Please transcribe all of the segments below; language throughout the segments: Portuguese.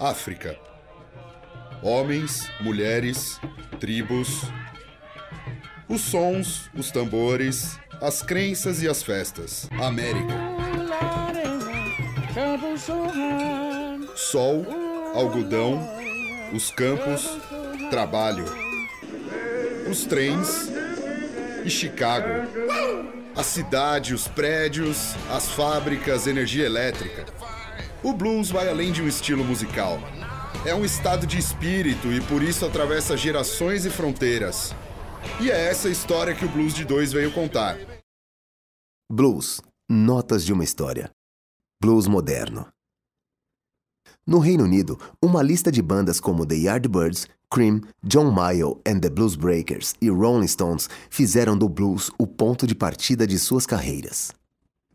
África. Homens, mulheres, tribos. Os sons, os tambores, as crenças e as festas. América. Sol, algodão, os campos, trabalho. Os trens e Chicago. A cidade, os prédios, as fábricas, energia elétrica. O blues vai além de um estilo musical. É um estado de espírito e por isso atravessa gerações e fronteiras. E é essa história que o Blues de Dois veio contar. Blues Notas de uma História. Blues Moderno. No Reino Unido, uma lista de bandas como The Yardbirds, Cream, John Mayall and the Blues Breakers e Rolling Stones fizeram do blues o ponto de partida de suas carreiras.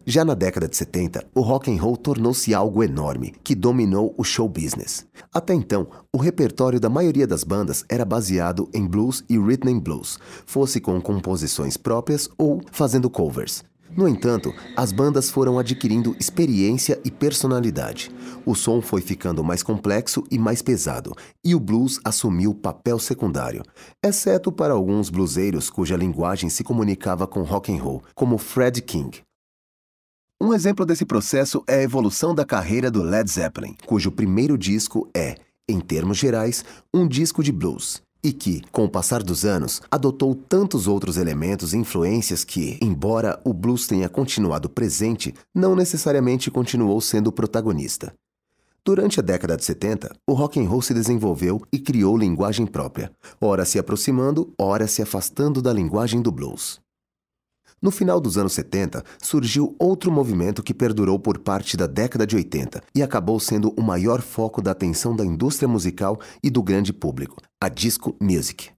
Já na década de 70, o rock and roll tornou-se algo enorme, que dominou o show business. Até então, o repertório da maioria das bandas era baseado em blues e rhythm and blues, fosse com composições próprias ou fazendo covers. No entanto, as bandas foram adquirindo experiência e personalidade. O som foi ficando mais complexo e mais pesado, e o blues assumiu papel secundário, exceto para alguns bluseiros cuja linguagem se comunicava com rock and roll, como Fred King. Um exemplo desse processo é a evolução da carreira do Led Zeppelin, cujo primeiro disco é, em termos gerais, um disco de blues, e que, com o passar dos anos, adotou tantos outros elementos e influências que, embora o blues tenha continuado presente, não necessariamente continuou sendo o protagonista. Durante a década de 70, o rock and roll se desenvolveu e criou linguagem própria, ora se aproximando, ora se afastando da linguagem do blues. No final dos anos 70, surgiu outro movimento que perdurou por parte da década de 80 e acabou sendo o maior foco da atenção da indústria musical e do grande público, a disco music.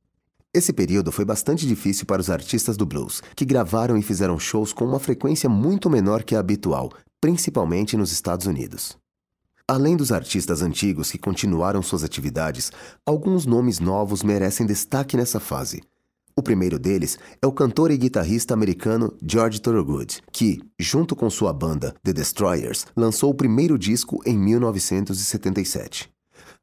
Esse período foi bastante difícil para os artistas do blues, que gravaram e fizeram shows com uma frequência muito menor que a habitual, principalmente nos Estados Unidos. Além dos artistas antigos que continuaram suas atividades, alguns nomes novos merecem destaque nessa fase. O primeiro deles é o cantor e guitarrista americano George Thorogood, que, junto com sua banda The Destroyers, lançou o primeiro disco em 1977.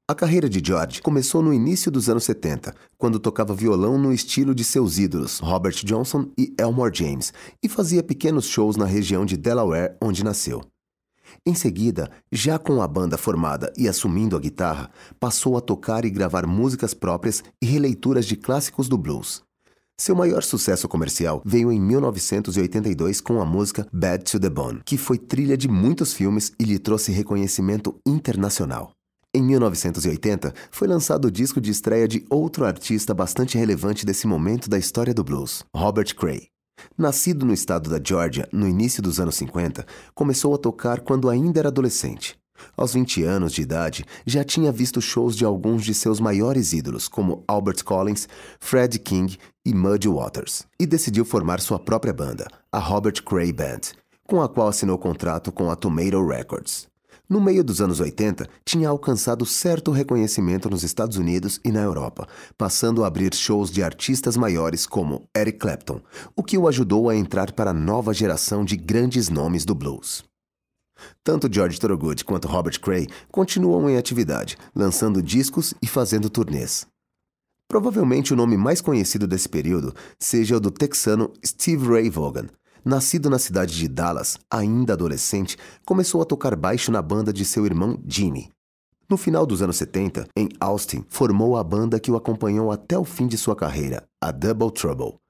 A carreira de George começou no início dos anos 70, quando tocava violão no estilo de seus ídolos Robert Johnson e Elmore James, e fazia pequenos shows na região de Delaware, onde nasceu. Em seguida, já com a banda formada e assumindo a guitarra, passou a tocar e gravar músicas próprias e releituras de clássicos do blues. Seu maior sucesso comercial veio em 1982 com a música Bad to the Bone, que foi trilha de muitos filmes e lhe trouxe reconhecimento internacional. Em 1980, foi lançado o disco de estreia de outro artista bastante relevante desse momento da história do blues, Robert Cray. Nascido no estado da Georgia no início dos anos 50, começou a tocar quando ainda era adolescente. Aos 20 anos de idade, já tinha visto shows de alguns de seus maiores ídolos, como Albert Collins, Fred King e Muddy Waters, e decidiu formar sua própria banda, a Robert Cray Band, com a qual assinou contrato com a Tomato Records. No meio dos anos 80, tinha alcançado certo reconhecimento nos Estados Unidos e na Europa, passando a abrir shows de artistas maiores como Eric Clapton, o que o ajudou a entrar para a nova geração de grandes nomes do blues. Tanto George Thorogood quanto Robert Cray continuam em atividade, lançando discos e fazendo turnês. Provavelmente o nome mais conhecido desse período seja o do texano Steve Ray Vaughan. Nascido na cidade de Dallas, ainda adolescente, começou a tocar baixo na banda de seu irmão Jimmy. No final dos anos 70, em Austin, formou a banda que o acompanhou até o fim de sua carreira, a Double Trouble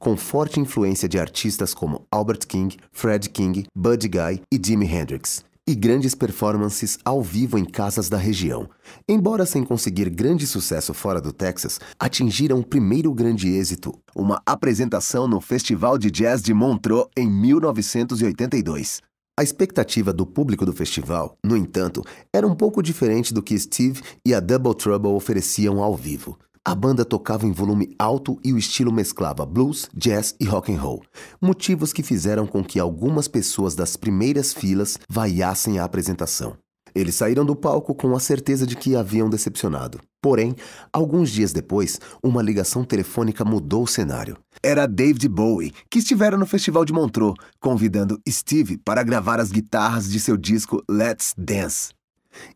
com forte influência de artistas como Albert King, Fred King, Buddy Guy e Jimi Hendrix, e grandes performances ao vivo em casas da região. Embora sem conseguir grande sucesso fora do Texas, atingiram o primeiro grande êxito, uma apresentação no Festival de Jazz de Montreux em 1982. A expectativa do público do festival, no entanto, era um pouco diferente do que Steve e a Double Trouble ofereciam ao vivo. A banda tocava em volume alto e o estilo mesclava blues, jazz e rock and roll, motivos que fizeram com que algumas pessoas das primeiras filas vaiassem a apresentação. Eles saíram do palco com a certeza de que haviam decepcionado. Porém, alguns dias depois, uma ligação telefônica mudou o cenário. Era David Bowie, que estivera no Festival de Montreux, convidando Steve para gravar as guitarras de seu disco Let's Dance.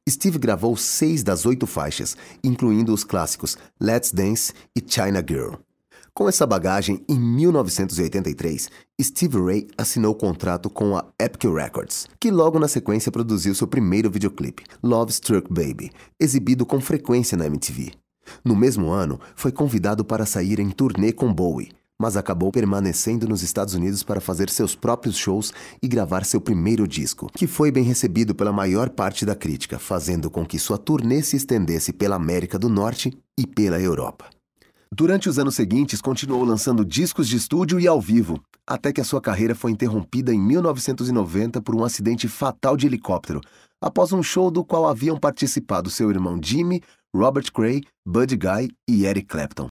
Steve gravou seis das oito faixas, incluindo os clássicos Let's Dance e China Girl. Com essa bagagem, em 1983, Steve Ray assinou contrato com a Epic Records, que logo na sequência produziu seu primeiro videoclipe, Love Struck Baby, exibido com frequência na MTV. No mesmo ano, foi convidado para sair em turnê com Bowie, mas acabou permanecendo nos Estados Unidos para fazer seus próprios shows e gravar seu primeiro disco, que foi bem recebido pela maior parte da crítica, fazendo com que sua turnê se estendesse pela América do Norte e pela Europa. Durante os anos seguintes, continuou lançando discos de estúdio e ao vivo, até que a sua carreira foi interrompida em 1990 por um acidente fatal de helicóptero, após um show do qual haviam participado seu irmão Jimmy, Robert Cray, Buddy Guy e Eric Clapton.